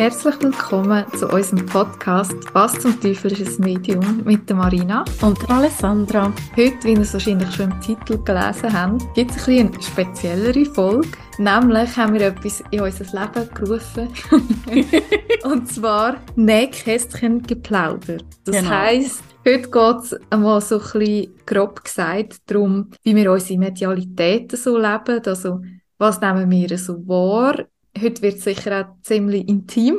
Herzlich willkommen zu unserem Podcast Was zum Teufel ist ein Medium mit der Marina und der Alessandra. Heute, wie ihr es wahrscheinlich schon im Titel gelesen habt, gibt es ein eine speziellere Folge. Nämlich haben wir etwas in unser Leben gerufen. und zwar Nähkästchen geplaudert. Das genau. heisst, Heute geht es einmal so ein bisschen grob gesagt darum, wie wir unsere Medialitäten so leben. Also, was nehmen wir so wahr? Heute wird es sicher auch ziemlich intim.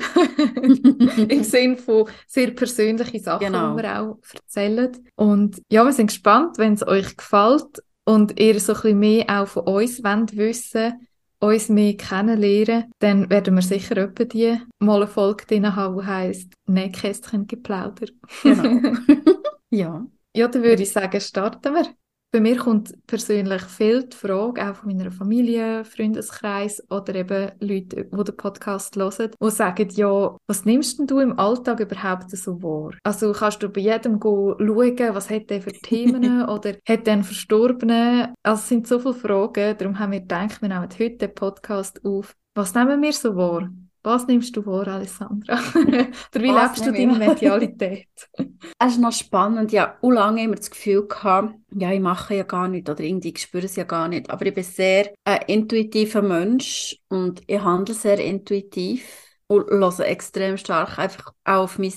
Im Sinne von sehr persönlichen Sachen, genau. die wir auch erzählen. Und ja, wir sind gespannt, wenn es euch gefällt und ihr so ein bisschen mehr auch von uns wollt wissen uns mehr kennenlernen, dann werden wir sicher etwa die mal eine Folge drin haben, die heisst Nähkästchen geplaudert. Genau. ja. Ja, dann würde ich sagen, starten wir. Bei mir kommt persönlich viel die Frage, auch von meiner Familie, Freundeskreis oder eben Leute, die den Podcast hören, die sagen, ja, was nimmst denn du im Alltag überhaupt so wahr? Also kannst du bei jedem schauen, was hat der für Themen oder hat der einen Verstorbenen? Also es sind so viele Fragen, darum haben wir gedacht, wir nehmen heute den Podcast auf. Was nehmen wir so wahr? Was nimmst du vor, Alessandra? Oder wie Was lebst du deine Medialität? es ist noch spannend. Ja, auch lange immer das Gefühl gehabt, ja, ich mache ja gar nicht oder irgendwie ich spüre es ja gar nicht. Aber ich bin sehr ein intuitiver Mensch und ich handle sehr intuitiv und höre extrem stark einfach auf mein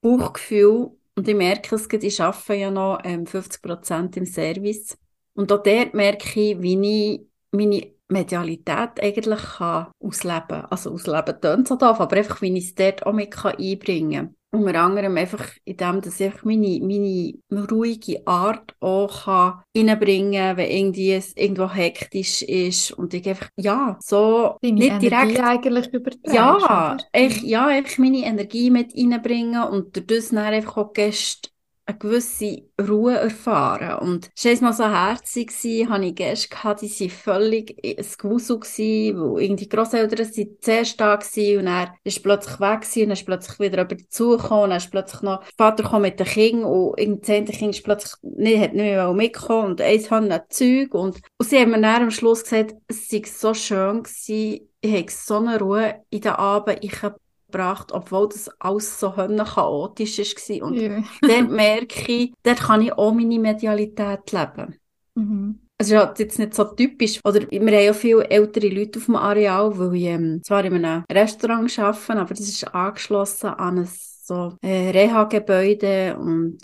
Bauchgefühl. Und ich merke es, ich arbeite ja noch ähm, 50 Prozent im Service. Und auch dort merke ich, wie ich meine Medialität eigentlich kann ausleben Also ausleben tönt so doof, aber einfach, wie ich es dort auch mit einbringen kann. Unter anderem einfach in dem, dass ich meine, meine ruhige Art auch kann reinbringen kann, wenn irgendwie es irgendwo hektisch ist und ich einfach, ja, so Deine nicht Energie direkt... eigentlich überträgst, Ja, ich, ja, ich meine Energie mit reinbringen und durch das dann einfach auch Gäste eine gewisse Ruhe erfahren. Und es war mal so herzig, hatte ich Gäste, gehabt, die waren völlig ein Gewusel, wo irgendwie Grosseltern sind zuerst da waren und er ist plötzlich weg gewesen, und dann ist plötzlich wieder jemand dazugekommen und dann ist plötzlich noch Vater mit den Kindern und im zehnten Kind ist plötzlich nicht, hat nicht mehr mitgekommen und eins hat noch Zeug und, und sie haben mir dann am Schluss gesagt, es sei so schön gewesen, ich habe so eine Ruhe in den Abend, ich habe gebracht, obwohl das alles so chaotisch war. Und ja. dort merke ich, dort kann ich auch meine Medialität leben. Mhm. Also ist jetzt nicht so typisch. Oder wir haben ja viele ältere Leute auf dem Areal, weil ich ähm, zwar in einem Restaurant arbeite, aber das ist angeschlossen an ein so äh, Reha-Gebäude und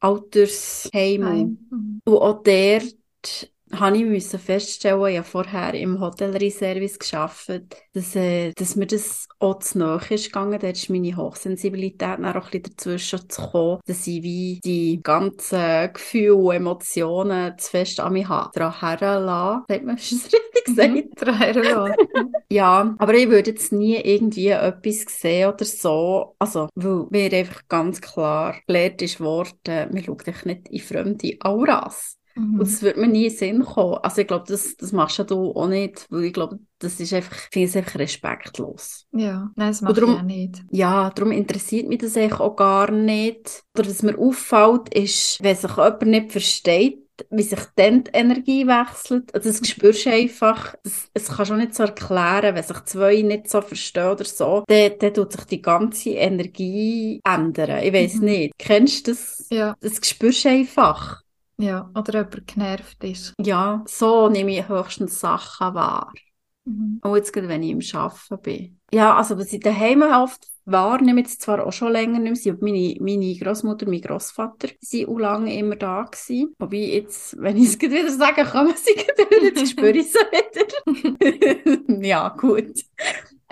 Altersheim. Mhm. Und auch dort habe ich müssen feststellen, ich habe vorher im Hotellerie-Service gearbeitet, dass, äh, dass mir das auch zu nahe ist gegangen. Da ist meine Hochsensibilität dann auch ein bisschen dazwischen zu kommen, dass ich wie die ganzen Gefühle und Emotionen zu fest an mich habe. Daran herlassen, sagt man, ist das richtig mhm. gesagt? ja, aber ich würde jetzt nie irgendwie etwas sehen oder so. Also, weil mir einfach ganz klar gelehrt ist worden, man schaut nicht in fremde Auras. Mhm. Und das wird mir nie in den Sinn kommen. Also ich glaube, das, das machst du auch nicht, weil ich glaube, das ist einfach, ich finde es einfach respektlos. Ja, nein, das mache darum, ich auch nicht. Ja, darum interessiert mich das eigentlich auch gar nicht. Oder was mir auffällt, ist, wenn sich jemand nicht versteht, wie sich dann die Energie wechselt. Also das spürst du einfach. Das, es kannst du nicht so erklären, wenn sich zwei nicht so verstehen oder so, dann, dann tut sich die ganze Energie ändern. Ich weiß mhm. nicht. Kennst du das? Ja. Das spürst du einfach. Ja, oder jemand genervt ist. Ja, so nehme ich höchstens Sachen wahr. Mhm. Auch jetzt gerade, wenn ich im Arbeiten bin. Ja, also was ich daheim oft wahrnehme, jetzt zwar auch schon länger nicht mehr, meine, meine Großmutter, mein Großvater, sind auch lange immer da gewesen. Wobei jetzt, wenn ich es wieder sage, kann man sie wieder, jetzt spüre ich sie wieder. ja, gut.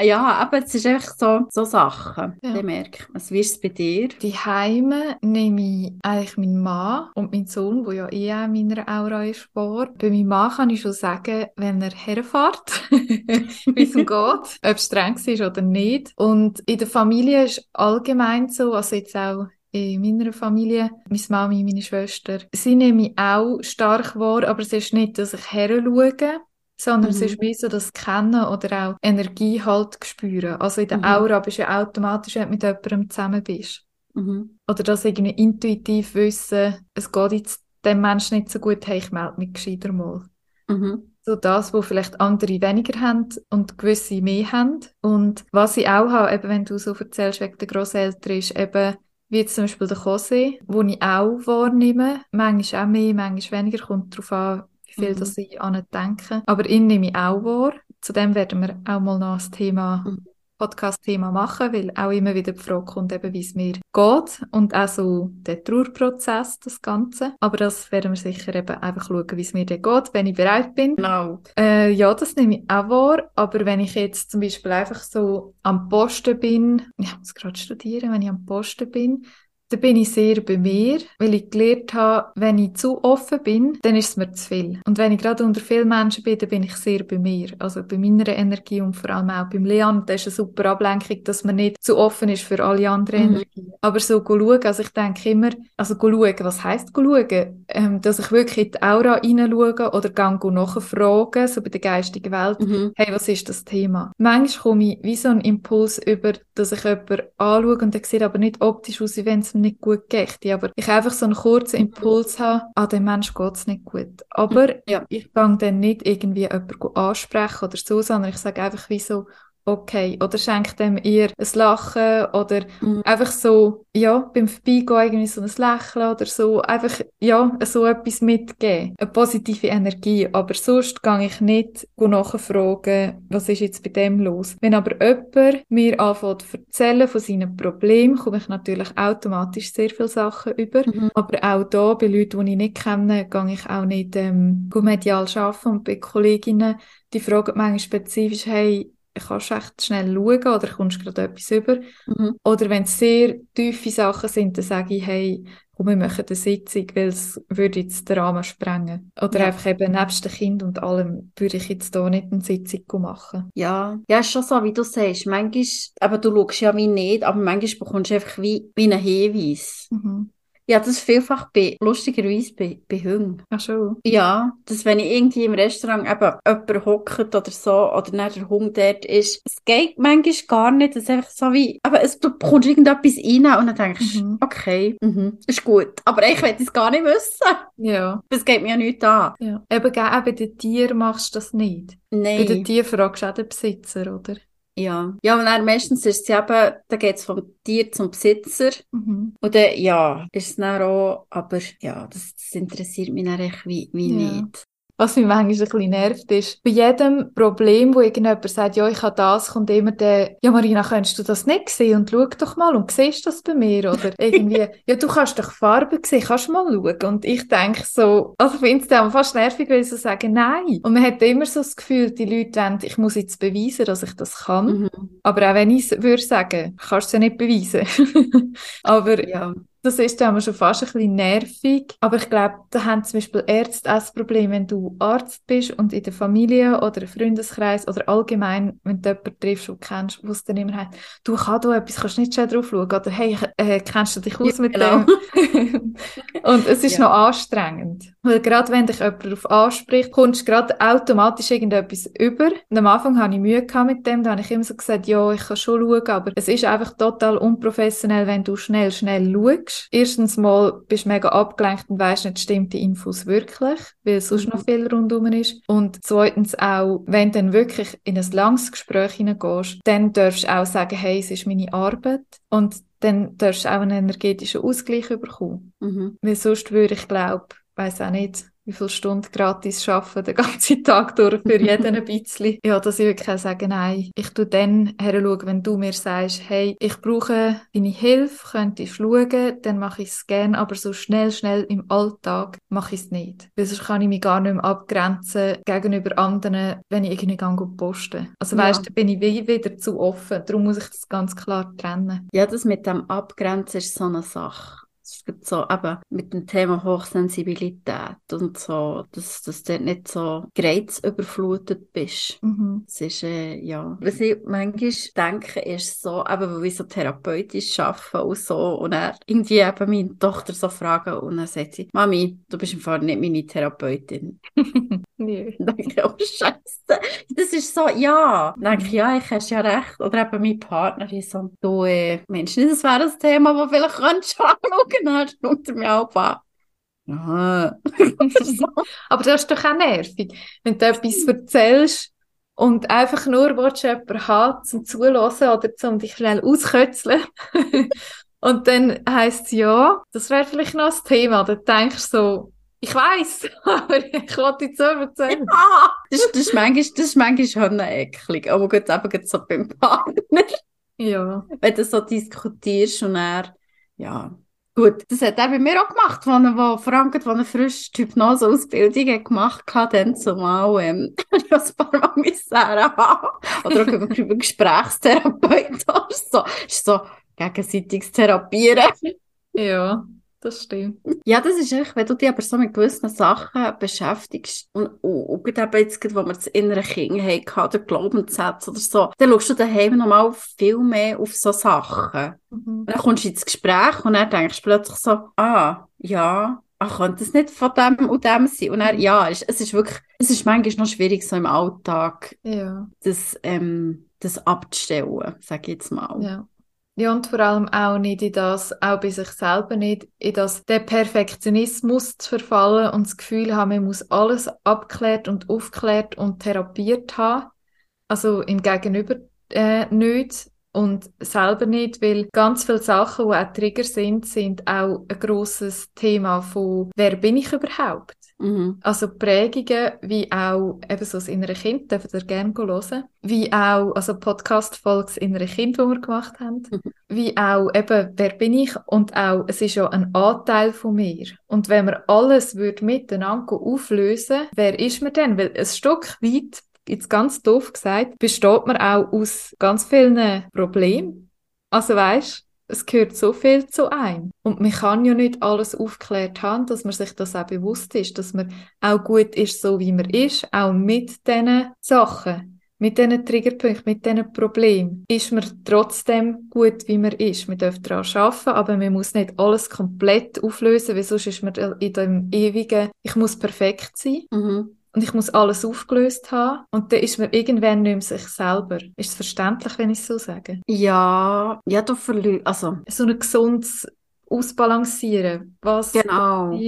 Ja, aber es ist einfach so, so Sachen, ja. die merke ich. wie ist es bei dir? Die Heime nehme ich eigentlich meinen Mann und meinen Sohn, der ja eh auch in meiner Aura ist, vor. Bei meinem Mann kann ich schon sagen, wenn er herfährt, wie es ihm geht, ob es streng ist oder nicht. Und in der Familie ist allgemein so, also jetzt auch in meiner Familie, meine Mami, meine Schwester, sie nehme ich auch stark wahr, aber es ist nicht, dass ich her schaue, sondern mhm. es ist wie so das Kennen oder auch Energie halt spüren. Also in der mhm. Aura bist du ja automatisch, wenn du mit jemandem zusammen bist. Mhm. Oder das irgendwie intuitiv wissen, es geht jetzt dem Menschen nicht so gut, hey, ich melde mich gescheiter mal. Mhm. so das, wo vielleicht andere weniger haben und gewisse mehr haben. Und was ich auch habe, eben wenn du so erzählst wegen der Grosseltern, ist eben, wie jetzt zum Beispiel der Kose, wo ich auch wahrnehme, manchmal auch mehr, manchmal weniger, kommt darauf an, wie viel mhm. das ich an denke. Aber ihn nehme ich auch wahr. Zu dem werden wir auch mal noch das Thema mhm. Podcast-Thema machen, weil auch immer wieder die Frage kommt, eben, wie es mir geht und auch so der Trauerprozess, das Ganze. Aber das werden wir sicher eben einfach schauen, wie es mir dann geht, wenn ich bereit bin. Genau. Äh, ja, das nehme ich auch wahr, aber wenn ich jetzt zum Beispiel einfach so am Posten bin, ich muss gerade studieren, wenn ich am Posten bin, da bin ich sehr bei mir, weil ich gelernt habe, wenn ich zu offen bin, dann ist es mir zu viel. Und wenn ich gerade unter vielen Menschen bin, dann bin ich sehr bei mir. Also bei meiner Energie und vor allem auch beim Leon. Das ist eine super Ablenkung, dass man nicht zu offen ist für alle anderen mhm. Energien. Aber so schauen, also ich denke immer, also schauen, was heisst schauen? Ähm, dass ich wirklich in die Aura hineinschaue oder gehe nachfragen, so bei der geistigen Welt, mhm. hey, was ist das Thema? Manchmal komme ich wie so einen Impuls über, dass ich jemanden anschaue und der sieht aber nicht optisch aus, wie wenn es nicht gut geht. Aber ich einfach so einen kurzen Impuls habe, an ah, dem Mensch geht es nicht gut. Aber ja. ich kann dann nicht irgendwie jemanden ansprechen oder so, sondern ich sage einfach wie so, okay. Oder schenkt dem ihr ein Lachen oder mhm. einfach so, ja, beim Vorbeigehen irgendwie so ein Lächeln oder so, einfach, ja, so etwas mitgeben. Eine positive Energie. Aber sonst gehe ich nicht nachfragen, was ist jetzt bei dem los. Wenn aber jemand mir anfängt zu erzählen von seinen Problemen, komme ich natürlich automatisch sehr viele Sachen über. Mhm. Aber auch da, bei Leuten, die ich nicht kenne, gehe ich auch nicht ähm, medial arbeiten und bei Kolleginnen, die fragen manchmal spezifisch, hey, kannst du echt schnell schauen oder kommst gerade etwas über. Mhm. Oder wenn es sehr tiefe Sachen sind, dann sage ich, hey, komm, wir machen eine Sitzung, weil es würde jetzt den Rahmen sprengen. Oder ja. einfach eben nebst dem Kind und allem würde ich jetzt hier nicht eine Sitzung machen. Ja, ja, ist schon so, wie du sagst. Manchmal, aber du schaust ja wie nicht, aber manchmal bekommst du einfach wie, wie einen Hinweis. Mhm. Ja, das vielfach bei, lustigerweise bei, bei Hunden. Ach schon? Ja, dass wenn ich irgendwie im Restaurant eben jemand hockt oder so, oder dann der Hund dort ist, es geht manchmal gar nicht, es ist einfach so wie, aber es, du bekommst irgendetwas rein und dann denkst mhm. okay, mhm, ist gut. Aber ich will es gar nicht wissen. Ja. Das geht mir ja nicht an. Ja. Eben, auch bei den Tieren machst du das nicht. Nein. Bei den Tieren fragst du auch den Besitzer, oder? Ja, ja, und dann meistens ist es eben, da geht es vom Tier zum Besitzer. Mhm. Und dann, ja, ist es dann auch, aber ja, das, das interessiert mich dann echt wie, wie ja. nicht. Was mich manchmal ein bisschen nervt, ist, bei jedem Problem, wo irgendjemand sagt, ja, ich habe das, kommt immer der, ja, Marina, könntest du das nicht sehen? Und schau doch mal und siehst das bei mir? Oder irgendwie, ja, du kannst doch Farben sehen, kannst du mal schauen? Und ich denke so, also ich finde es dann fast nervig, weil sie so sagen, nein. Und man hat immer so das Gefühl, die Leute wollen, ich muss jetzt beweisen, dass ich das kann. Mhm. Aber auch wenn ich es würde sagen, kannst du es ja nicht beweisen. Aber ja. Das ist dann schon fast ein bisschen nervig. Aber ich glaube, da haben zum Beispiel Ärzte auch das Problem, wenn du Arzt bist und in der Familie oder im Freundeskreis oder allgemein, wenn du jemanden triffst, du kennst, wo es dann immer hat, du kannst da etwas, kannst nicht schnell drauf schauen. Oder hey, äh, kennst du dich aus ja, mit genau. dem? und es ist ja. noch anstrengend. Weil gerade wenn dich jemand darauf anspricht, kommst du gerade automatisch irgendetwas über. Und am Anfang hatte ich Mühe mit dem, da habe ich immer so gesagt, ja, ich kann schon schauen, aber es ist einfach total unprofessionell, wenn du schnell, schnell schaust schaust. Erstens mal bist du mega abgelenkt und weißt nicht, stimmt die Infos wirklich, weil sonst noch mhm. viel rundum ist. Und zweitens auch, wenn du dann wirklich in ein langes Gespräch hineingehst, dann darfst du auch sagen, hey, es ist meine Arbeit. Und dann darfst du auch einen energetischen Ausgleich bekommen. Mhm. Weil sonst würde ich glaube, weiß auch nicht, wie viele Stunden gratis arbeiten, den ganzen Tag durch, für jeden ein bisschen. Ja, dass ich wirklich sagen nein, ich tu dann her wenn du mir sagst, hey, ich brauche deine Hilfe, könntest du schauen, dann mache ich es gerne, aber so schnell, schnell im Alltag mache ich es nicht. Weil sonst kann ich mich gar nicht mehr abgrenzen gegenüber anderen, wenn ich irgendwie gehe posten. Also weißt, ja. da bin ich wieder zu offen, darum muss ich das ganz klar trennen. Ja, das mit dem Abgrenzen ist so eine Sache so eben mit dem Thema Hochsensibilität und so, dass, dass du nicht so gereizüberflutet bist. Mhm. Das ist, äh, ja. Was ich manchmal denke, ist so, eben, weil wir so therapeutisch arbeiten und so, und dann irgendwie eben meine Tochter so fragen und dann sagt sie, Mami, du bist im Fall nicht meine Therapeutin. Nee. Dann denke ich, oh Scheiße. Das ist so, ja. Dann denke ich, ja, ich hast ja recht. Oder eben mein Partner ist so, du, äh, Mensch, das wäre ein Thema, das vielleicht könntest du anschauen, dann schaut er mich auch an. Ah. Aber das ist doch auch nervig, wenn du etwas erzählst und einfach nur willst, jemanden haben, zum Zulassen oder zum dich schnell auskötzeln. und dann heisst es ja, das wäre vielleicht noch das Thema. Dann denkst du so, ich weiß, aber ich wollte jetzt so erzählen. Ja, das, das, ist manchmal, das ist manchmal schon eklig, aber gut, eben so beim Partner. Ja. Wenn du so diskutierst und er, ja, Gut, das hat er bei mir auch gemacht, als er, wo, vor allem, als er eine frische Hypnose-Ausbildung gemacht hat, dann zumal, ähm, ich ein paar Mal müssen haben. Oder auch über, über Gesprächstherapeut oder so. Ist so gegenseitiges Therapieren. Ja das stimmt. Ja, das ist echt, wenn du dich aber so mit gewissen Sachen beschäftigst und, und, eben jetzt, wo wir das innere Kind hatten, oder Glaubenssätze oder so, dann schaust du daheim nochmal viel mehr auf so Sachen. Mhm. Dann kommst du ins Gespräch und dann denkst du plötzlich so, ah, ja, ach, könnte es nicht von dem und dem sein? Und dann, ja, es, es ist wirklich, es ist manchmal noch schwierig, so im Alltag, ja. das, ähm, das abzustellen, sage ich jetzt mal. Ja. Ja, und vor allem auch nicht in das, auch bei sich selber nicht, in das, der Perfektionismus zu verfallen und das Gefühl haben, man muss alles abklärt und aufklärt und therapiert haben. Also im Gegenüber äh, nicht und selber nicht, weil ganz viele Sachen, die auch Trigger sind, sind auch ein grosses Thema von, wer bin ich überhaupt? Mhm. Also Prägungen, wie auch eben so das innere Kind, dürft ihr gerne hören. Wie auch, also Podcast-Folge das innere Kind, die wir gemacht haben. Mhm. Wie auch eben, wer bin ich? Und auch, es ist ja ein Anteil von mir. Und wenn wir alles würde miteinander auflösen, wer ist man denn? Weil ein Stück weit jetzt ganz doof gesagt, besteht man auch aus ganz vielen Problemen. Also weißt, es gehört so viel zu einem. Und man kann ja nicht alles aufgeklärt haben, dass man sich das auch bewusst ist, dass man auch gut ist, so wie man ist, auch mit diesen Sachen, mit diesen Triggerpunkten, mit diesen Problemen, ist man trotzdem gut, wie man ist. Man darf daran arbeiten, aber man muss nicht alles komplett auflösen, weil sonst ist man in dem ewigen, ich muss perfekt sein. Mhm und ich muss alles aufgelöst haben und dann ist man irgendwann nicht mehr sich selber. Ist es verständlich, wenn ich es so sage? Ja, ja, du verlierst, also... So ein gesundes Ausbalancieren, was... Genau.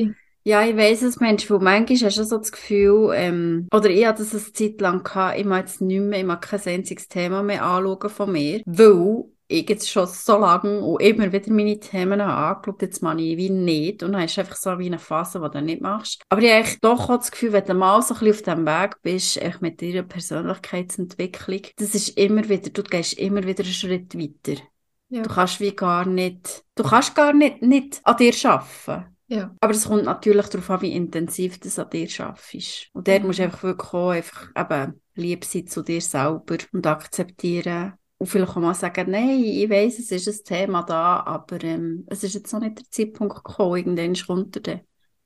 Ja, ich weiss es, Mensch, wo manchmal hast du so das Gefühl, ähm, oder ich hatte das eine Zeit lang gehabt, ich mag jetzt nicht mehr, ich mag kein einziges Thema mehr anschauen von mir, weil ich jetzt schon so lange und immer wieder meine Themen angeschaut, jetzt mache ich wie nicht. Und dann ist einfach so wie eine Phase, die du nicht machst. Aber ich habe doch auch das Gefühl, wenn du mal so ein bisschen auf diesem Weg bist, echt mit deiner Persönlichkeitsentwicklung, das ist immer wieder, du gehst immer wieder einen Schritt weiter. Ja. Du kannst wie gar nicht, du kannst gar nicht, nicht an dir arbeiten. Ja. Aber es kommt natürlich darauf an, wie intensiv du an dir arbeitest. Und dort musst du einfach wirklich auch einfach eben lieb sein zu dir selber und akzeptieren, und vielleicht kann man sagen, nein, ich weiß, es ist ein Thema da, aber ähm, es ist jetzt noch nicht der Zeitpunkt gekommen, irgendwann kommt er dann.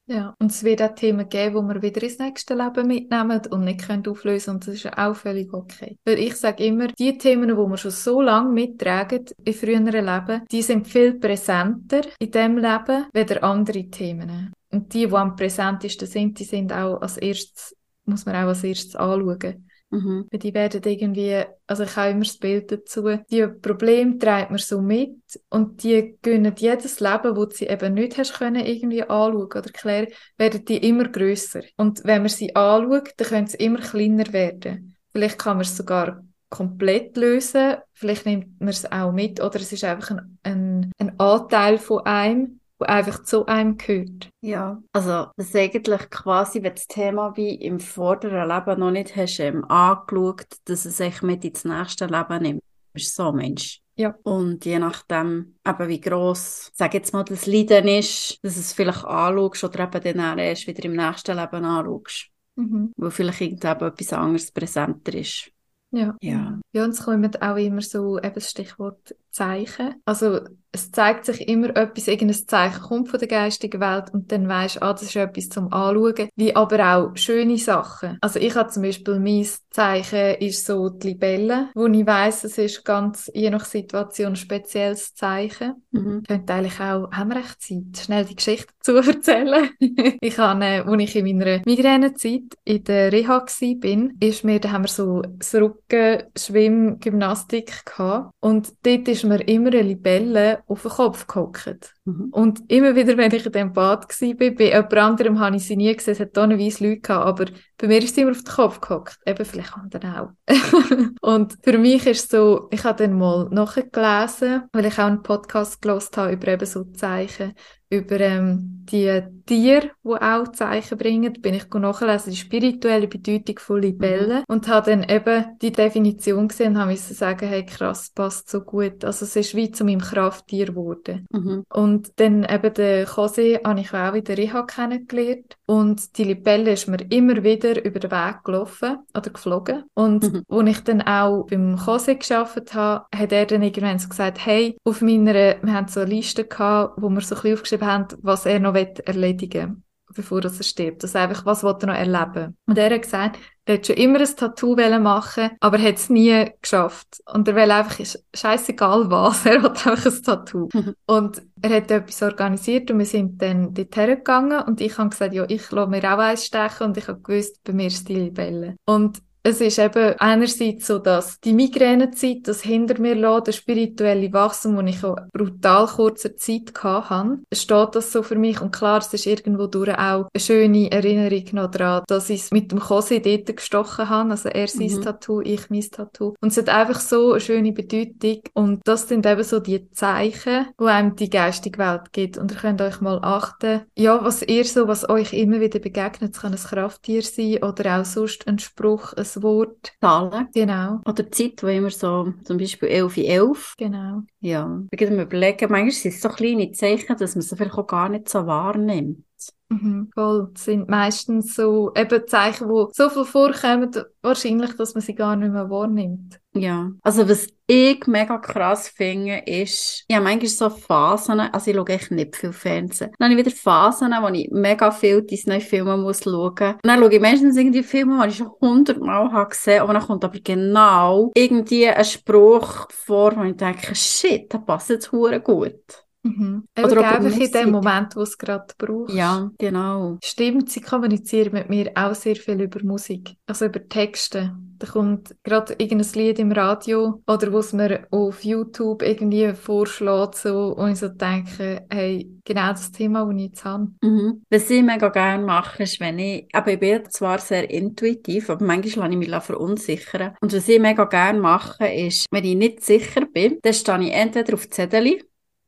Ja, und es wird auch Themen geben, die wir wieder ins nächste Leben mitnehmen und nicht können auflösen und das ist auch völlig okay. Weil ich sage immer, die Themen, die wir schon so lange mittragen in früheren Leben, die sind viel präsenter in diesem Leben, weder andere Themen. Und die, die am präsentesten sind, die sind auch als erstes, muss man auch als erstes anschauen. Mhm. Die werden irgendwie, also ich habe immer das Bild dazu, die Probleme treibt man so mit und die gönnen jedes Leben, wo sie eben nicht hast können, irgendwie anschauen oder erklären, werden die immer grösser. Und wenn man sie anschaut, dann können sie immer kleiner werden. Vielleicht kann man es sogar komplett lösen, vielleicht nimmt man es auch mit oder es ist einfach ein, ein, ein Anteil von einem, wo einfach zu einem gehört. Ja, also das ist eigentlich quasi, wenn das Thema wie im vorderen Leben noch nicht hast ähm, angeschaut, dass es sich mit ins nächste Leben nimmt. Ist so, Mensch. Ja. Und je nachdem, eben wie gross, sag jetzt mal, das Leiden ist, dass es vielleicht anschaust oder eben dann erst wieder im nächsten Leben anschaust. Mhm. Wo vielleicht irgendetwas anderes präsenter ist. Ja. Ja. Ja, und es kommt auch immer so eben das Stichwort Zeichen. Also es zeigt sich immer etwas, irgendein Zeichen kommt von der geistigen Welt und dann weisst du, ah, das ist etwas zum Anschauen. Wie aber auch schöne Sachen. Also ich habe zum Beispiel mein Zeichen ist so die Libelle, wo ich weiss, es ist ganz je nach Situation ein spezielles Zeichen. Mhm. Könnte eigentlich auch, haben wir echt Zeit, schnell die Geschichte zu erzählen. ich habe, äh, als ich in meiner Migränezeit in der Reha war, bin, ist mir, da haben wir so das Rücken, Schwimm, Gymnastik gehabt und dort ist ist mir immer eine Libelle auf den Kopf gehockt. Mhm. Und immer wieder, wenn ich in dem Bad war, bei jemand anderem habe ich sie nie gesehen, es hat tonnenweise Leute gehabt, aber bei mir ist sie immer auf den Kopf gehockt. Eben, vielleicht anderen auch. und für mich ist so, ich habe dann mal nachgelesen, weil ich auch einen Podcast gelesen habe über eben so Zeichen, über ähm, die Tiere, die auch Zeichen bringen, bin ich nachlesen, die spirituelle Bedeutung von Libellen mhm. und habe dann eben die Definition gesehen und habe müssen sagen, hey krass, passt so gut. Also es ist wie zu meinem Krafttier geworden. Mhm. Und dann eben den Kose habe ich auch in der Reha kennengelernt und die Libelle ist mir immer wieder über den Weg gelaufen oder geflogen und mhm. als ich dann auch beim Kose geschafft habe, hat er dann irgendwann so gesagt, hey, auf meiner, wir haben so eine Liste gehabt, wo wir so ein bisschen aufgeschrieben haben, was er noch erledigen will bevor er stirbt. Also einfach, was will er noch erleben? Und er hat gesagt, er hat schon immer ein Tattoo machen aber er hat es nie geschafft. Und er will einfach, scheißegal was, er hat einfach ein Tattoo. und er hat etwas organisiert und wir sind dann dorthin gegangen und ich habe gesagt, ja, ich lasse mir auch eins stechen und ich habe gewusst, bei mir ist die Libelle. Und es ist eben einerseits so, dass die Migränezeit, das hinter mir lässt, der spirituelle Wachstum, den ich auch brutal kurzer Zeit hatte, steht das so für mich. Und klar, es ist irgendwo durch auch eine schöne Erinnerung noch daran, dass ich es mit dem Kose dort gestochen habe. Also er sein mhm. Tattoo, ich mein Tattoo. Und es hat einfach so eine schöne Bedeutung. Und das sind eben so die Zeichen, wo einem die geistige Welt gibt. Und ihr könnt euch mal achten, ja, was ihr so, was euch immer wieder begegnet, es kann ein Krafttier sein oder auch sonst ein Spruch, ein das Wort. Zahlen. Genau. Oder die Zeit, wo immer so, zum Beispiel 11 in 11. Genau. Ja. Ich kann mir überlegen, manchmal sind es so kleine Zeichen, dass man sie vielleicht auch gar nicht so wahrnimmt. Mhm, voll. Das sind meistens so eben Zeichen, die so viel vorkommen, wahrscheinlich, dass man sie gar nicht mehr wahrnimmt. Ja. Also was ich mega krass finde, ist, ich habe manchmal so Phasen, also ich schaue echt nicht viel Fernsehen. Dann habe ich wieder Phasen, wo ich mega viel Disney-Filme muss schauen. Dann schaue ich meistens irgendwie Filme, die ich schon hundertmal habe gesehen und dann kommt aber genau irgendwie ein Spruch vor, wo ich denke, shit, das passt jetzt gut. Mhm. Oder einfach in dem Moment, wo es gerade braucht. Ja, genau. Stimmt, sie kommunizieren mit mir auch sehr viel über Musik, also über Texte. Da kommt gerade irgendein Lied im Radio oder was mir auf YouTube irgendwie vorschlägt, so, und ich so denke, hey, genau das Thema, das ich jetzt habe. Mhm. Was ich mega gerne mache, ist, wenn ich, aber ich bin zwar sehr intuitiv, aber manchmal lasse ich mich verunsichern. Und was ich mega gerne mache, ist, wenn ich nicht sicher bin, dann stehe ich entweder auf Zettel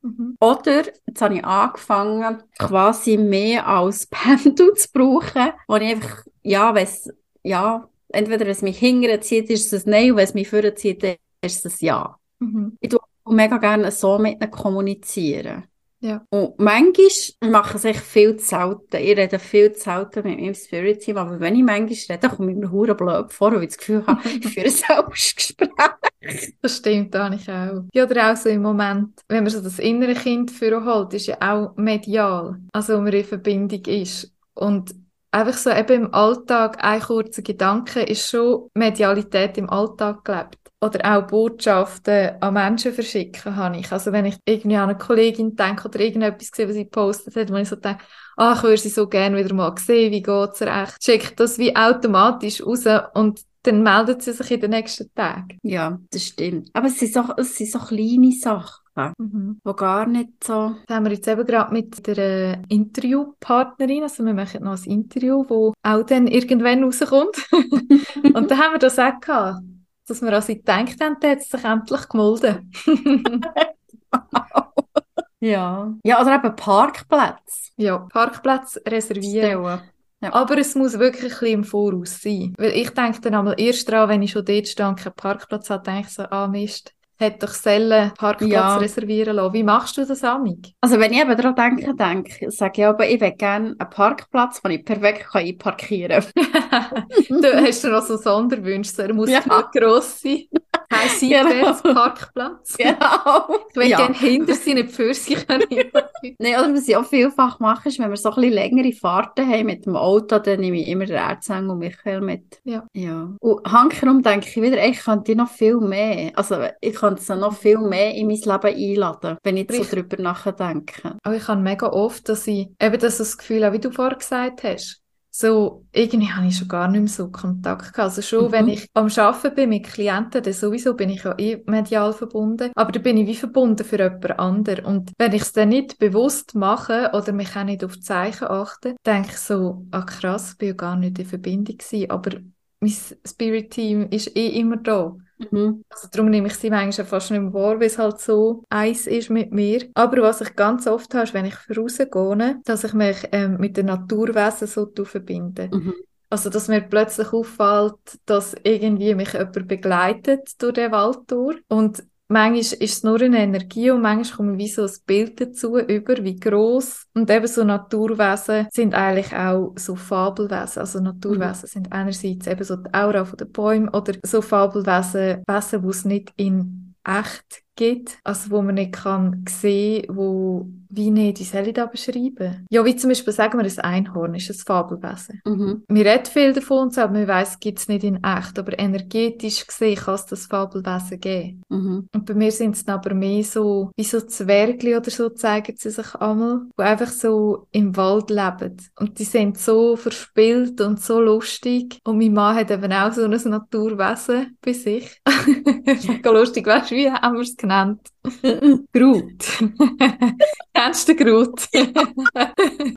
Mhm. Oder, jetzt habe ich angefangen, quasi mehr als Pendel zu brauchen, wo ich einfach, ja, wenn ja, entweder wenn es mich hinterzieht, ist es ein Nein, und wenn es mich vorzieht, ist es ein Ja. Mhm. Ich tue mega gerne so mit ihnen kommunizieren. Ja. Und manchmal mache ich es viel zu selten. Ich rede viel zu selten mit meinem Spirit-Team, aber wenn ich manchmal rede, komme ich mir hure blöd vor, weil ich das Gefühl habe, ich führe ein Selbstgespräch. Das stimmt, da ich auch. Ja, oder auch so im Moment, wenn man so das innere Kind holt, ist ja auch medial, also wenn man in Verbindung ist. Und einfach so eben im Alltag, ein kurzer Gedanke ist schon Medialität im Alltag gelebt oder auch Botschaften an Menschen verschicken habe ich. Also wenn ich irgendwie an eine Kollegin denke oder irgendetwas sehe, was sie gepostet hat, wo ich so denke, ah, ich würde sie so gerne wieder mal sehen, wie geht's recht, schickt das wie automatisch raus und dann meldet sie sich in den nächsten Tagen. Ja, das stimmt. Aber es sind so, es sind so kleine Sachen. Mhm. Wo gar nicht so. Das haben wir jetzt eben gerade mit der Interviewpartnerin, also wir machen noch ein Interview, wo auch dann irgendwann rauskommt. und da haben wir das auch gehabt dass wir sie gedacht haben, der hat sich endlich gemolden. ja. Ja, oder eben Parkplätze. Ja, Parkplätze reservieren. Ja. Aber es muss wirklich ein bisschen im Voraus sein. Weil ich denke dann einmal erst dran, wenn ich schon dort stehe und keinen Parkplatz habe, denke ich so, ah Mist, hätte doch Selle Parkplatz ja. reservieren lassen. Wie machst du das, Amig? Also wenn ich eben daran denke, denke sage ich aber, ich will gerne einen Parkplatz, den ich perfekt einparkieren kann. du hast du noch so Sonderwünsche, er muss ja. gross sein. Kein seitwärts genau. Parkplatz. Genau. Ich will ja. gerne hinter seinen Pfirsichen Nein, oder was ich auch vielfach mache, ist, wenn wir so ein bisschen längere Fahrten haben mit dem Auto, dann nehme ich immer den Erzäng und Michael mit. Ja. ja. Und hankerum denke ich wieder, ich könnte noch viel mehr. Also ich könnte es noch viel mehr in mein Leben einladen, wenn ich Richtig. so drüber nachdenke. Aber ich habe mega oft, dass ich eben das, das Gefühl habe, wie du vorher gesagt hast, so, irgendwie habe ich schon gar nicht mehr so Kontakt gehabt. Also schon, mhm. wenn ich am Arbeiten bin mit Klienten, dann sowieso bin ich ja eh medial verbunden, aber da bin ich wie verbunden für jemand anderen. Und wenn ich es dann nicht bewusst mache oder mich auch nicht auf Zeichen achte, denke ich so, ah krass, ich bin ja gar nicht in Verbindung gewesen, aber mein Spirit-Team ist eh immer da. Mhm. Also darum nehme ich sie manchmal fast nicht mehr wahr, weil es halt so eins ist mit mir. Aber was ich ganz oft habe, ist, wenn ich rausgehe, dass ich mich ähm, mit den Naturwesen so verbinde. Mhm. Also, dass mir plötzlich auffällt, dass irgendwie mich jemand begleitet durch den Wald durch. Und manchmal ist es nur eine Energie und manchmal kommt wie so ein Bild dazu über, wie groß und eben so Naturwesen sind eigentlich auch so Fabelwesen. Also Naturwesen mhm. sind einerseits eben so die Aura der Bäume oder so Fabelwesen, Wesen, die es nicht in echt gibt, also wo man nicht kann sehen, wo wie nicht, wie soll ich das beschreiben? Ja, wie zum Beispiel, sagen wir, ein Einhorn ist ein Fabelwesen. Mhm. Wir reden viel davon, aber man weiss, es gibt es nicht in echt, aber energetisch gesehen kann es das Fabelwesen geben. Mhm. Und bei mir sind es dann aber mehr so, wie so Zwergli oder so zeigen sie sich einmal, die einfach so im Wald leben. Und die sind so verspielt und so lustig. Und mein Mann hat eben auch so ein Naturwesen bei sich. lustig, weißt du, wie haben wir es genannt? Grut. Kennst du Grut?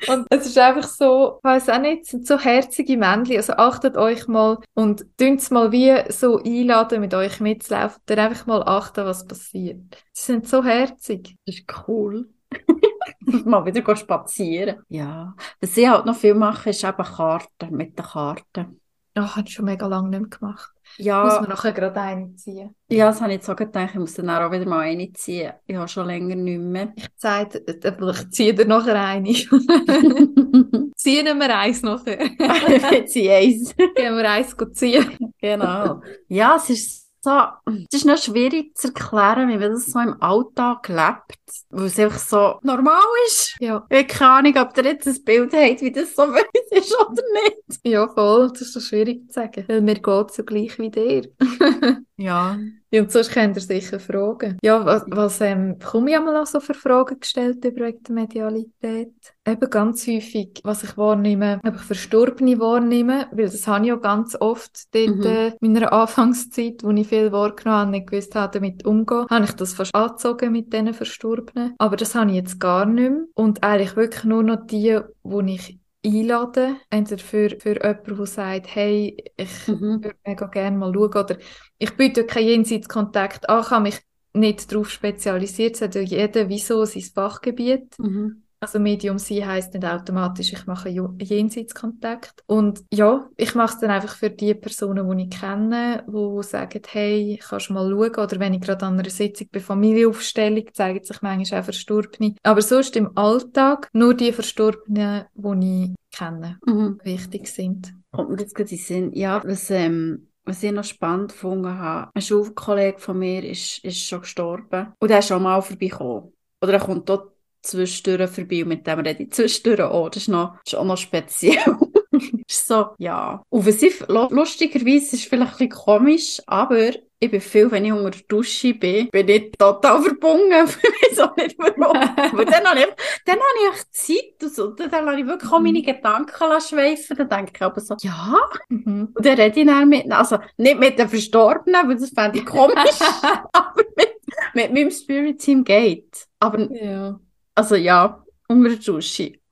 und es ist einfach so, ich weiss auch nicht, es sind so herzige Männchen. Also achtet euch mal und es mal wie so einladen, mit euch mitzulaufen. Dann einfach mal achten, was passiert. Sie sind so herzig. Das ist cool. mal wieder spazieren. Ja. Was ich halt noch viel mache, ist eben Karten, mit den Karten. Ja, habe ich schon mega lange nicht mehr gemacht. Ja. Muss man nachher gerade einziehen. Ja, das habe ich jetzt auch gedacht. Ich muss dann auch wieder mal eine ziehen. Ich habe schon länger nicht mehr. Ich zeige, ich ziehe dir nachher eine. ziehen wir eins nachher. ich ziehe eins. Gehen wir eins ziehen. Genau. Ja, es ist so, es ist noch schwierig zu erklären, wie man das so im Alltag lebt, weil es einfach so normal ist. Ja. Ich keine Ahnung, ob ihr jetzt ein Bild habt, wie das so ist oder nicht. Ja, voll, das ist so schwierig zu sagen, weil mir geht es so gleich wie dir. ja. Ja, und sonst könnt ihr sicher fragen. Ja, was, was ähm, bekomme ich einmal auch so für Fragen gestellt über die Medialität? Eben ganz häufig, was ich wahrnehme, ob ich Verstorbene wahrnehme, weil das habe ich ja ganz oft dort mhm. äh, in meiner Anfangszeit, wo ich viel wahrgenommen habe, nicht gewusst habe, damit umzugehen, habe ich das fast angezogen mit diesen Verstorbenen. Aber das habe ich jetzt gar nicht mehr. Und eigentlich wirklich nur noch die, die ich einladen, entweder für, für jemanden, der sagt, hey, ich mhm. würde mega gerne mal schauen, oder ich biete keinen Jenseitskontakt an, kann mich nicht darauf spezialisiert, es hat ja jeder wieso sein Fachgebiet. Mhm. Also Medium sein heisst nicht automatisch, ich mache Jenseitskontakt. Und ja, ich mache es dann einfach für die Personen, die ich kenne, die sagen, hey, kannst du mal schauen. Oder wenn ich gerade an einer Sitzung bei Familienaufstellung, zeigen sich manchmal auch Verstorbene. Aber sonst im Alltag nur die Verstorbenen, die ich kenne, mhm. wichtig sind. Kommt mir jetzt gerade Sinn, ja, was, ähm, was ich noch spannend gefunden habe, ein Schulkollege von mir ist, ist schon gestorben und er ist schon mal vorbeigekommen. Oder er kommt dort zwischendurch vorbei und mit dem rede ich zwischendurch auch. Das ist, noch, das ist auch noch speziell. ist so, ja. Und was ich, lustigerweise ist vielleicht ein bisschen komisch, aber ich bin viel, wenn ich unter der Dusche bin, bin ich total verbunden. ich weiß auch nicht warum. Aber dann habe ich, dann habe ich echt Zeit und so. Dann habe ich wirklich auch meine mhm. Gedanken schweifen. Dann denke ich aber so, ja. Mhm. Und dann rede ich dann mit, also nicht mit den Verstorbenen, weil das fände ich komisch, aber mit, mit meinem Spirit-Team geht. Aber ja. Also ja, unter der Dusche.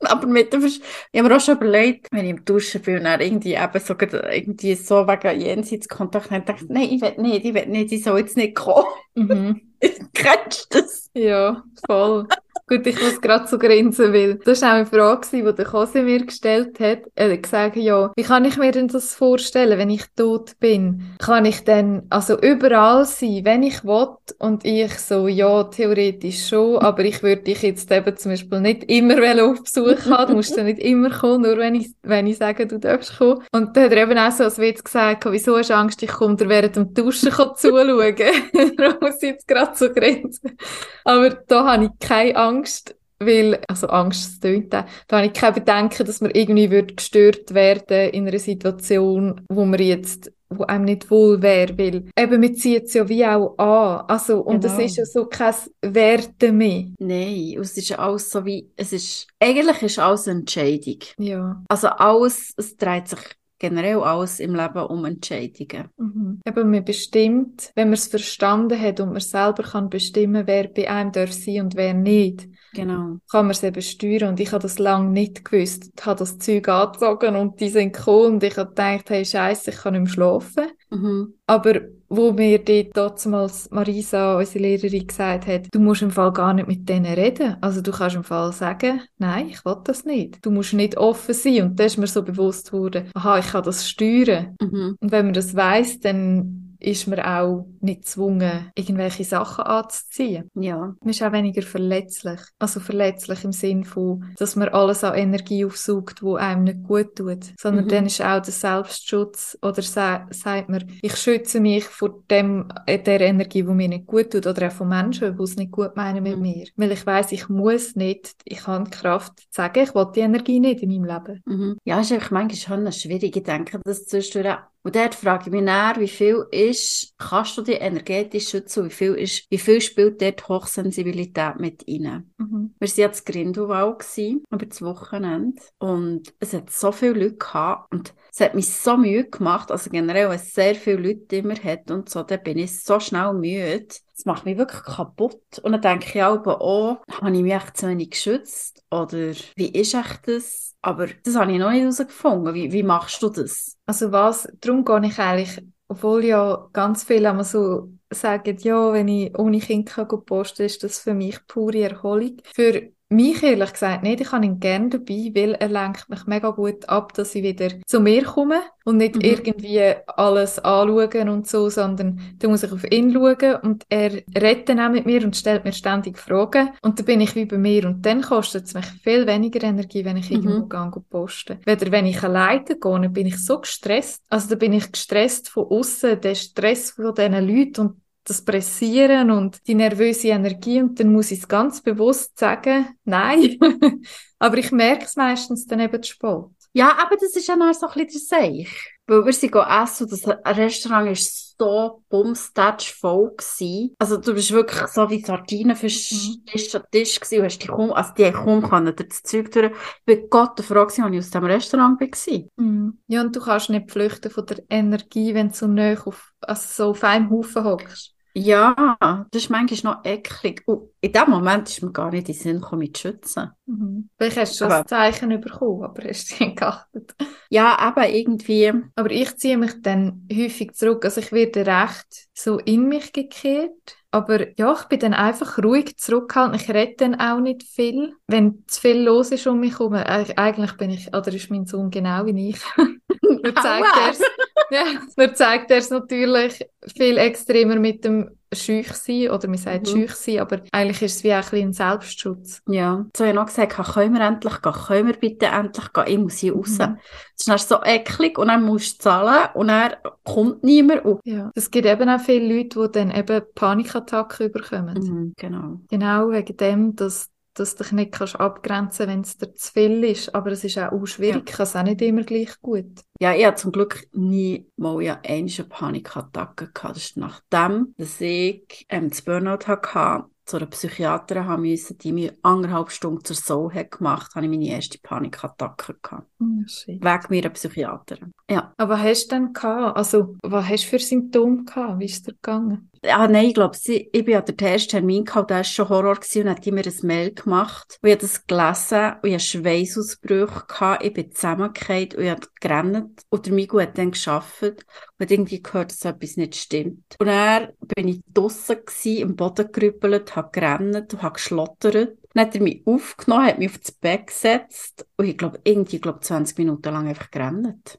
Aber, aber mit dem Versch ich habe mir auch schon überlegt, wenn ich im Duschen bin und dann irgendwie eben so, irgendwie so wegen Jenseitskontakt, dann dachte ich, nein, ich will nicht, ich will nicht, ich soll jetzt nicht kommen. Mhm. Kennst du das? Ja, voll. Gut, ich muss gerade so grinsen, weil das war auch eine Frage, die der Kose mir gestellt hat. Er hat gesagt, ja, wie kann ich mir denn das vorstellen, wenn ich tot bin? Kann ich denn also überall sein, wenn ich will? Und ich so, ja, theoretisch schon, aber ich würde dich jetzt eben zum Beispiel nicht immer auf Besuch haben, du musst dann nicht immer kommen, nur wenn ich, wenn ich sage, du darfst kommen. Und dann hat er eben auch so als Witz gesagt, wieso hast du Angst, ich komme dir während dem Duschen zuschauen? Darum muss ich jetzt gerade so grinsen. Aber da habe ich keine Angst Angst, weil, also Angst, das tönt da, da habe ich kein Bedenken, dass man irgendwie wird gestört werden in einer Situation, wo man jetzt wo einem nicht wohl wäre, weil eben man zieht es ja wie auch an. Also, und Genau. es ist ja so kein Werte mehr. Nein, es ist alles so wie, es ist, eigentlich ist alles eine Entscheidung. Ja. Also alles, es dreht sich generell alles im Leben um Entscheidungen. Mhm. Eben, man bestimmt, wenn man es verstanden hat und man selber kann bestimmen, wer bei einem darf sein und wer nicht, Genau. kann man es eben steuern. Und ich habe das lange nicht gewusst. Ich habe das Zeug angezogen und die sind gekommen und ich habe gedacht, hey, Scheiße, ich kann nicht mehr schlafen. Mhm. Aber wo mir dort damals Marisa, unsere Lehrerin, gesagt hat, du musst im Fall gar nicht mit denen reden. Also du kannst im Fall sagen, nein, ich will das nicht. Du musst nicht offen sein. Und da ist mir so bewusst worden, aha, ich kann das steuern. Mhm. Und wenn man das weiß, dann ist man auch nicht gezwungen, irgendwelche Sachen anzuziehen. Ja. Man ist auch weniger verletzlich. Also verletzlich im Sinn von, dass man alles an Energie aufsaugt, wo einem nicht gut tut. Sondern Mhm. dann ist auch der Selbstschutz oder sa sagt man, ich schütze mich vor dem, äh, der Energie, die mir nicht gut tut oder auch von Menschen, die es nicht gut meinen mit Mhm. mir. Weil ich weiß, ich muss nicht, ich habe die Kraft zu sagen, ich will die Energie nicht in meinem Leben. Mhm. Ja, ist einfach manchmal schon schwierig. Ich denke, das zwischendurch. Und dort frage ich mich näher, wie viel ist, kannst du dich energetisch schützen, wie viel ist, wie viel spielt dort Hochsensibilität mit rein? Mhm. Wir waren ja in Grindelwald über das Wochenende. Und es hat so viele Leute gehabt. Und es hat mich so müde gemacht. Also generell, wenn es sehr viele Leute immer hat und so, dann bin ich so schnell müde. Das macht mich wirklich kaputt. Und dann denke ich auch, oh, habe ich mich echt zu wenig geschützt? Oder wie ist echt das? Aber das habe ich noch nicht herausgefunden. Wie, wie machst du das? Also was, darum gehe ich eigentlich, obwohl ja ganz viele einmal so sagen, ja, wenn ich ohne Kind kann posten, ist das für mich pure Erholung. Für mich ehrlich gesagt nicht, ich habe ihn gerne dabei, weil er lenkt mich mega gut ab, dass ich wieder zu mir komme und nicht Mhm. irgendwie alles anschauen und so, sondern da muss ich auf ihn schauen und er redet dann auch mit mir und stellt mir ständig Fragen und dann bin ich wie bei mir und dann kostet es mich viel weniger Energie, wenn ich Mhm. irgendwo gehe go posten. Weder wenn ich alleine gehe, dann bin ich so gestresst. Also da bin ich gestresst von außen, der Stress von diesen Leuten und das Pressieren und die nervöse Energie und dann muss ich es ganz bewusst sagen, nein. Aber ich merke es meistens dann eben zu spät. Ja, aber das ist ja noch so ein bisschen der Seich. Weil wir sind essen und das Restaurant ist so bumstatsch voll gewesen. Also du bist wirklich so wie Sardinen für Mhm. Tisch an Tisch gewesen und hast dich kaum, also die kaum können dir das Zeug durch. Ich bin Gott froh gewesen, als ich aus dem Restaurant war. Mhm. Ja, und du kannst nicht flüchten von der Energie, wenn du so nah auf, also so auf einem Haufen hockst. Ja, das ist manchmal noch eklig. Und in dem Moment ist mir gar nicht in den Sinn gekommen, mich zu schützen. Mhm. Vielleicht hast du schon Aber- das Zeichen bekommen, aber hast dich nicht geachtet. Ja, eben irgendwie. Aber ich ziehe mich dann häufig zurück. Also ich werde recht so in mich gekehrt. Aber ja, ich bin dann einfach ruhig zurückgehalten. Ich rede dann auch nicht viel. Wenn zu viel los ist um mich herum, eig- eigentlich bin ich, oder ist mein Sohn genau wie ich. Mir zeigt ja, mir zeigt er es natürlich viel extremer mit dem schüch sein, oder man sagt Mhm. schüch sein, aber eigentlich ist es wie ein ein Selbstschutz. Ja, so habe ich noch gesagt, können wir endlich gehen? Können wir bitte endlich gehen? Ich muss hier raus. Mhm. Das ist dann so eklig und dann musst du zahlen und dann kommt niemand. Und Ja. Es gibt eben auch viele Leute, die dann eben Panikattacken bekommen. Mhm, genau. Genau wegen dem, dass, dass du dich nicht kannst abgrenzen wenn es dir zu viel ist. Aber es ist auch schwierig, ich kann es auch nicht immer gleich gut. Ja, ich hatte zum Glück nie mal ja eine Panikattacke gehabt. Das ist nachdem, dass ich ähm, das Burnout hatte, zu einer Psychiaterin haben müssen, die mir anderthalb Stunden zur Soul hat gemacht, habe ich meine erste Panikattacke gehabt. shit. Wegen meiner Psychiaterin. Ja. Aber hast du dann gehabt, also was hast du für Symptome gehabt? Wie ist es dir gegangen? Ah, nein, ich glaube, sie, ich bin an der ersten Termin gehabt, der war schon Horror gewesen, und hat die mir ein Mail gemacht. Und ich habe das gelesen und ich hatte Schweißausbrüche gehabt, ich bin zusammengefallen und ich habe gerannt. Und der Migu hat dann gearbeitet und hat irgendwie gehört, dass etwas nicht stimmt. Und dann bin ich draussen gewesen, im Boden gerüppelt, habe gerannt und habe geschlottert. Dann hat er mich aufgenommen, hat mich auf das Bett gesetzt und ich glaube, irgendwie, ich glaube, 20 Minuten lang einfach gerannt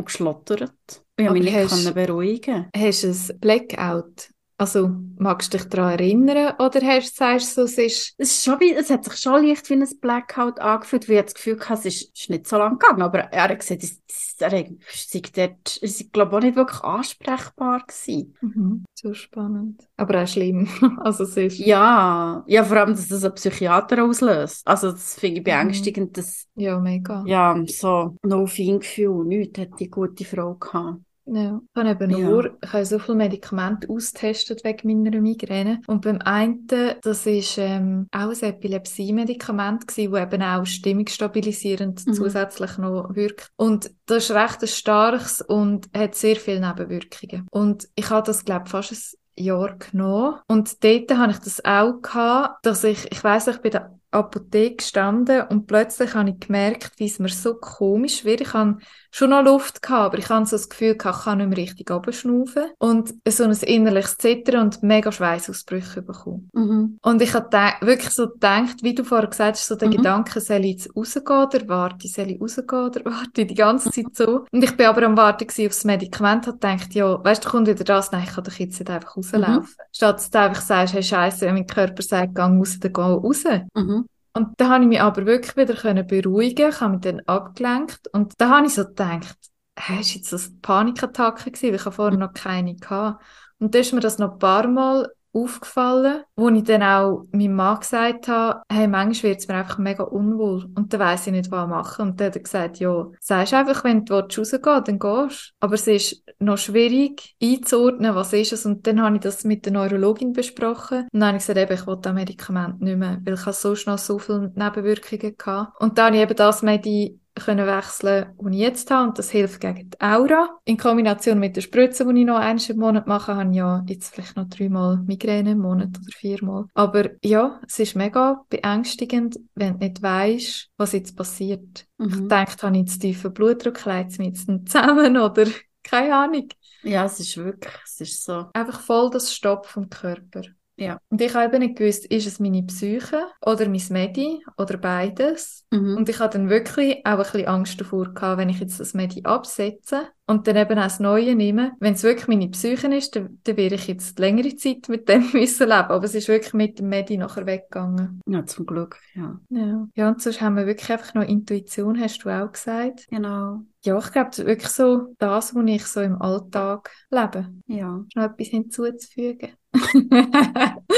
und geschlottert. Ich konnte mich nicht hast- beruhigen. Hast du ein Blackout? Also magst du dich daran erinnern oder hast, sagst du, so, es ist... Es, ist schon wie, es hat sich schon leicht wie ein Blackout angefühlt, weil ich das Gefühl hatte, es ist, nicht so lang gegangen, aber er hat gesagt, es, es, er sei dort, es ist, glaube ich, auch nicht wirklich ansprechbar gewesen. Mhm. So spannend. Aber auch schlimm. also es ist... Ja, ja, vor allem, dass das ein Psychiater auslöst. Also, das finde ich beängstigend, dass, Ja, mega. ja, so, no Feingefühl, nichts hat die gute Frau gehabt. Ja. Ich habe eben Ja. nur, ich habe so viele Medikamente austestet wegen meiner Migräne. Und beim einen, das ist ähm, auch ein Epilepsie-Medikament gewesen, das eben auch stimmungsstabilisierend Mhm. zusätzlich noch wirkt. Und das ist recht ein starkes und hat sehr viele Nebenwirkungen. Und ich habe das, glaube ich, fast ein Jahr genommen. Und dort habe ich das auch gehabt, dass ich, ich weiss, ich bin der Apotheke gestanden und plötzlich habe ich gemerkt, wie es mir so komisch wird. Ich habe schon noch Luft gehabt, aber ich habe so das Gefühl gehabt, ich kann nicht mehr richtig runterschnaufen. Und so ein innerliches Zittern und mega Schweißausbrüche bekommen. Mhm. Und ich habe wirklich so gedacht, wie du vorher gesagt hast, so der Mhm. Gedanke, soll ich jetzt rausgehen oder warte, soll ich rausgehen oder warte, die ganze Zeit so. Und ich bin aber am Warten gewesen aufs Medikament, habe gedacht, ja, weißt du, kommt wieder das, nein, ich kann doch jetzt nicht einfach rauslaufen. Statt dass du einfach sagst, hey, Scheiße, wenn mein Körper sagt, geh raus, dann geh raus. Mhm. Und da habe ich mich aber wirklich wieder können beruhigen, ich habe mich dann abgelenkt und da habe ich so gedacht, hä, ist jetzt das Panikattacke gewesen, weil ich habe vorher noch keine gehabt. Und da ist mir das noch ein paar Mal aufgefallen, wo ich dann auch meinem Mann gesagt habe, hey, manchmal wird es mir einfach mega unwohl und dann weiss ich nicht, was machen. Und dann hat er gesagt, ja, sagst einfach, wenn du willst rausgehen dann gehst. Aber es ist noch schwierig einzuordnen, was ist es. Und dann habe ich das mit der Neurologin besprochen. Und dann habe ich gesagt, eben, ich will das Medikament nicht mehr, weil ich so schnell so viele Nebenwirkungen gehabt. Und dann habe ich eben das Medi können wechseln, was ich jetzt habe. Und das hilft gegen die Aura. In Kombination mit der Spritze, die ich noch einmal im Monat mache, habe ich ja jetzt vielleicht noch dreimal Migräne im Monat oder viermal. Aber ja, es ist mega beängstigend, wenn du nicht weißt, was jetzt passiert. Ich Mhm. denke, habe ich jetzt tiefen Blutdruck, leidet es mir jetzt nicht zusammen oder keine Ahnung. Ja, es ist wirklich, es ist so. Einfach voll das Stopp vom Körper. Ja. Und ich habe eben nicht gewusst, ist es meine Psyche oder mein Medi oder beides. Mhm. Und ich hatte dann wirklich auch ein bisschen Angst davor gehabt, wenn ich jetzt das Medi absetze und dann eben auch das Neue nehme. Wenn es wirklich meine Psyche ist, dann, dann werde ich jetzt längere Zeit mit dem müssen leben. Aber es ist wirklich mit dem Medi nachher weggegangen. Ja, zum Glück, ja. Ja. Ja, und sonst haben wir wirklich einfach noch Intuition, hast du auch gesagt. Genau. Ja, ich glaube, das ist wirklich so das, was ich so im Alltag lebe. Ja. Noch etwas hinzuzufügen?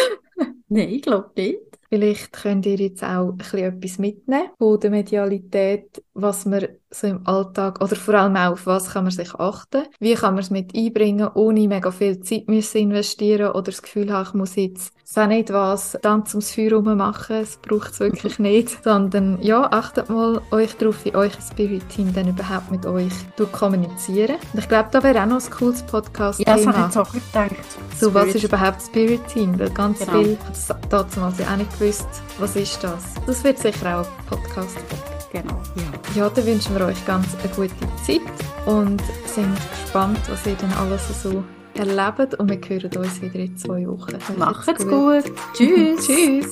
Nein, ich glaube nicht. Vielleicht könnt ihr jetzt auch ein bisschen etwas mitnehmen von der Medialität, was man so im Alltag oder vor allem auch auf was kann man sich achten, wie kann man es mit einbringen, ohne mega viel Zeit müssen investieren oder das Gefühl haben, ich muss jetzt so nicht was Tanz ums Feuer herum machen, es braucht es wirklich nicht, sondern ja, achtet mal euch darauf, wie euch Spirit Team dann überhaupt mit euch kommunizieren. Und ich glaube, da wäre auch noch ein cooles Podcast-Thema. Ja, das habe ich jetzt auch gedacht. So, was ist überhaupt Spirit Team? Weil ganz Genau. viel hat es damals ja auch nicht gewusst, was ist das? Das wird sicher auch ein podcast Genau, ja. Ja, dann wünschen wir euch ganz eine gute Zeit und sind gespannt, was ihr dann alles so erlebt. Und wir hören uns wieder in zwei Wochen. Macht's gut. Tschüss. Tschüss.